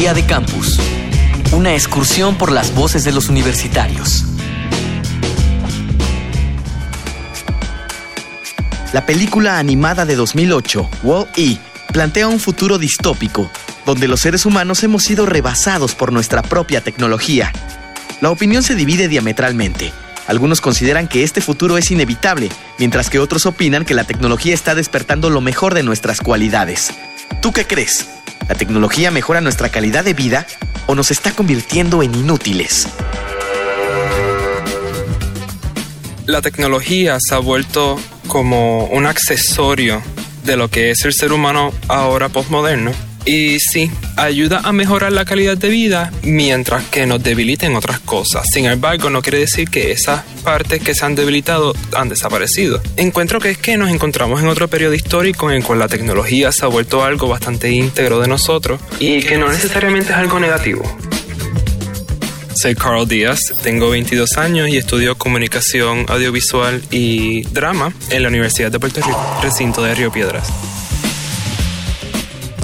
Día de Campus. Una excursión por las voces de los universitarios. La película animada de 2008, Wall-E, plantea un futuro distópico, donde los seres humanos hemos sido rebasados por nuestra propia tecnología. La opinión se divide diametralmente. Algunos consideran que este futuro es inevitable, mientras que otros opinan que la tecnología está despertando lo mejor de nuestras cualidades. ¿Tú qué crees? ¿La tecnología mejora nuestra calidad de vida o nos está convirtiendo en inútiles? La tecnología se ha vuelto como un accesorio de lo que es el ser humano ahora postmoderno. Y sí, ayuda a mejorar la calidad de vida mientras que nos debiliten otras cosas. Sin embargo, no quiere decir que esas partes que se han debilitado han desaparecido. Encuentro que es que nos encontramos en otro periodo histórico en el cual la tecnología se ha vuelto algo bastante íntegro de nosotros y que no necesariamente es algo negativo. Soy Carl Díaz, tengo 22 años y estudio comunicación audiovisual y drama en la Universidad de Puerto Rico, recinto de Río Piedras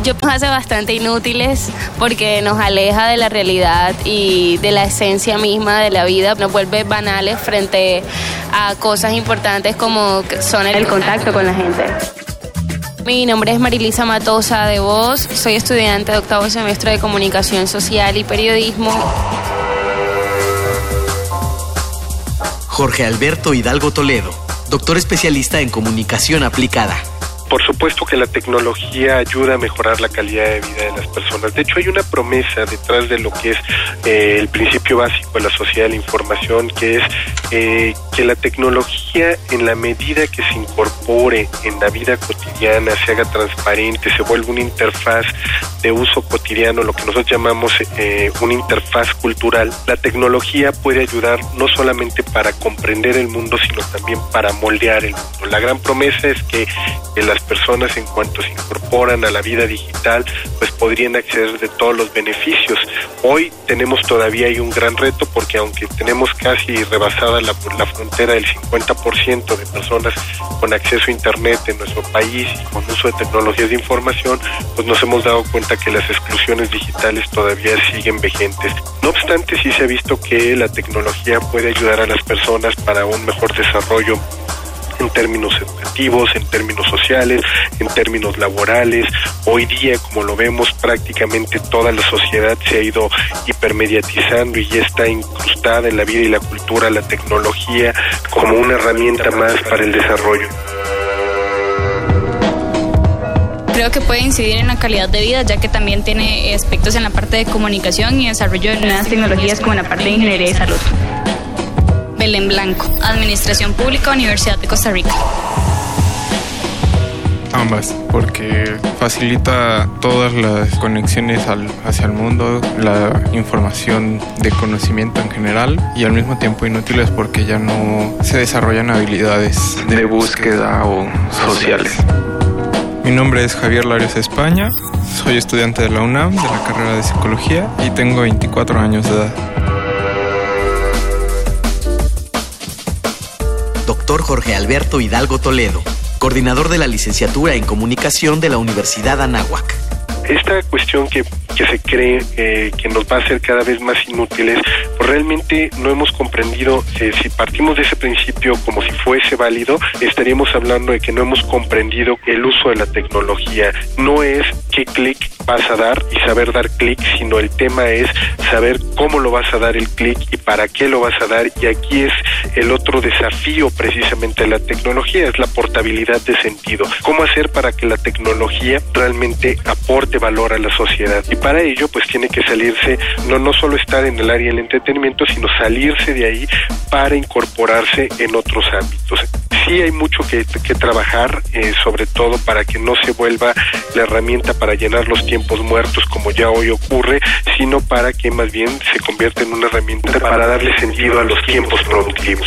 yo hace bastante inútiles porque nos aleja de la realidad y de la esencia misma de la vida, nos vuelve banales frente a cosas importantes como son el contacto con la gente. Mi nombre es Marilisa Matosa de Voz, soy estudiante de octavo semestre de Comunicación Social y Periodismo. Jorge Alberto Hidalgo Toledo, doctor especialista en comunicación aplicada. Por supuesto que la tecnología ayuda a mejorar la calidad de vida de las personas. De hecho, hay una promesa detrás de lo que es eh, el principio básico de la sociedad de la información, que es eh, que la tecnología, en la medida que se incorpore en la vida cotidiana, se haga transparente, se vuelva una interfaz de uso cotidiano, lo que nosotros llamamos eh, una interfaz cultural, la tecnología puede ayudar no solamente para comprender el mundo, sino también para moldear el mundo. La gran promesa es que la las personas en cuanto se incorporan a la vida digital, pues podrían acceder de todos los beneficios. Hoy tenemos todavía hay un gran reto porque aunque tenemos casi rebasada la, la frontera del 50% de personas con acceso a Internet en nuestro país y con uso de tecnologías de información, pues nos hemos dado cuenta que las exclusiones digitales todavía siguen vigentes. No obstante, sí se ha visto que la tecnología puede ayudar a las personas para un mejor desarrollo en términos educativos, en términos sociales, en términos laborales. Hoy día, como lo vemos, prácticamente toda la sociedad se ha ido hipermediatizando y ya está incrustada en la vida y la cultura, la tecnología como una herramienta más para el desarrollo creo que puede incidir en la calidad de vida, ya que también tiene aspectos en la parte de comunicación y desarrollo de nuevas tecnologías como en la parte de ingeniería y salud en Blanco, Administración Pública, Universidad de Costa Rica. Ambas, porque facilita todas las conexiones hacia el mundo, la información de conocimiento en general y al mismo tiempo inútiles porque ya no se desarrollan habilidades de, búsqueda o sociales. Mi nombre es Javier Larios España, soy estudiante de la UNAM de la carrera de psicología y tengo 24 años de edad. doctor Jorge Alberto Hidalgo Toledo, coordinador de la licenciatura en comunicación de la Universidad Anáhuac. Esta cuestión que, se cree eh, que nos va a hacer cada vez más inútiles, pues realmente no hemos comprendido, eh, si partimos de ese principio como si fuese válido, estaríamos hablando de que no hemos comprendido el uso de la tecnología. No es qué clic vas a dar y saber dar clic, sino el tema es saber cómo lo vas a dar el clic y para qué lo vas a dar. Y aquí es el otro desafío precisamente de la tecnología, es la portabilidad de sentido. ¿Cómo hacer para que la tecnología realmente aporte valor a la sociedad? Y para ello, pues tiene que salirse, no, no solo estar en el área del entretenimiento, sino salirse de ahí para incorporarse en otros ámbitos sí hay mucho que, trabajar, eh, sobre todo para que no se vuelva la herramienta para llenar los tiempos muertos como ya hoy ocurre, sino para que más bien se convierta en una herramienta para darle sentido a los tiempos productivos.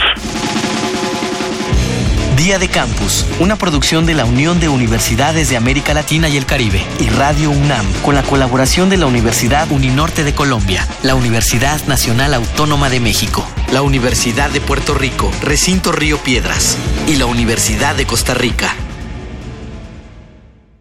Día de Campus, una producción de la Unión de Universidades de América Latina y el Caribe y Radio UNAM, con la colaboración de la Universidad Uninorte de Colombia, la Universidad Nacional Autónoma de México, la Universidad de Puerto Rico, Recinto Río Piedras y la Universidad de Costa Rica.